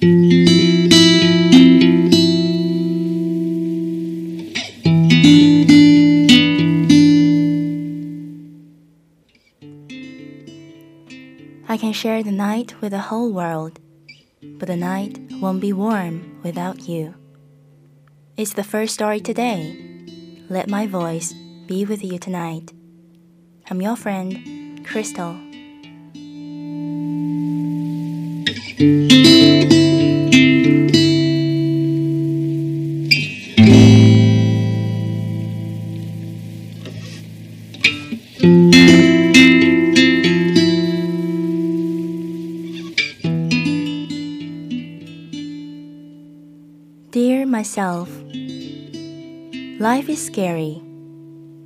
I can share the night with the whole world, but the night won't be warm without you. It's the first story today. Let my voice be with you tonight. I'm your friend, Crystal. Dear myself, life is scary.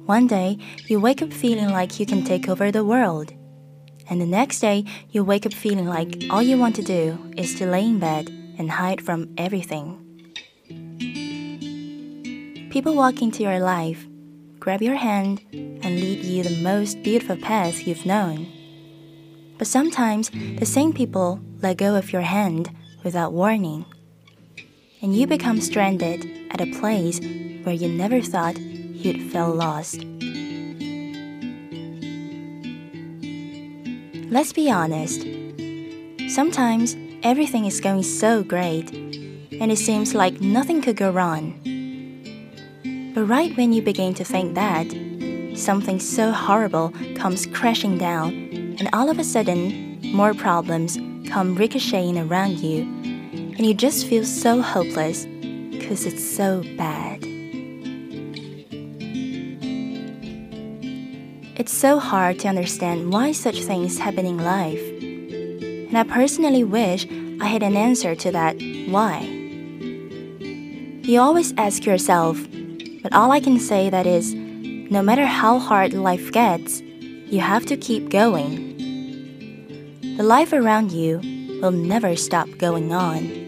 One day, you wake up feeling like you can take over the world. And the next day, you wake up feeling like all you want to do is to lay in bed and hide from everything. People walk into your life, grab your hand, and lead you the most beautiful path you've known. But sometimes, the same people let go of your hand without warning and you become stranded at a place where you never thought you'd feel lost. Let's be honest. Sometimes everything is going so great, and it seems like nothing could go wrong. But right when you begin to think that, something so horrible comes crashing down, and all of a sudden, more problems come ricocheting around you and you just feel so hopeless because it's so bad. It's so hard to understand why such things happen in life. And I personally wish I had an answer to that why. You always ask yourself, but all I can say that is no matter how hard life gets, you have to keep going. The life around you will never stop going on.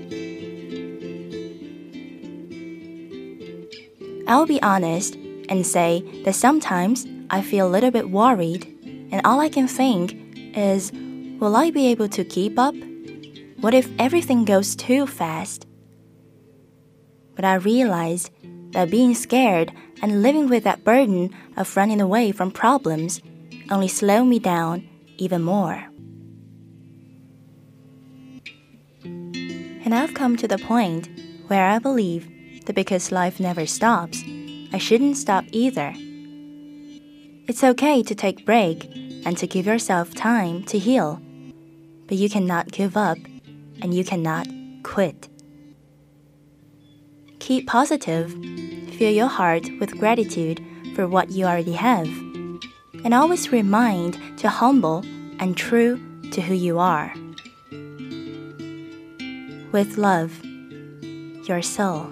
I'll be honest and say that sometimes I feel a little bit worried, and all I can think is will I be able to keep up? What if everything goes too fast? But I realized that being scared and living with that burden of running away from problems only slowed me down even more. And I've come to the point where I believe that because life never stops, I shouldn't stop either. It's okay to take break and to give yourself time to heal, but you cannot give up and you cannot quit. Keep positive, fill your heart with gratitude for what you already have, and always remind to humble and true to who you are. With love, your soul.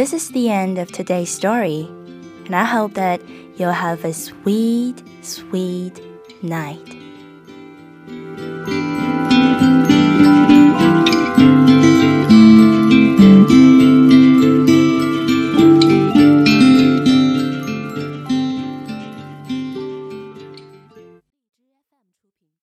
This is the end of today's story, and I hope that you'll have a sweet, sweet night.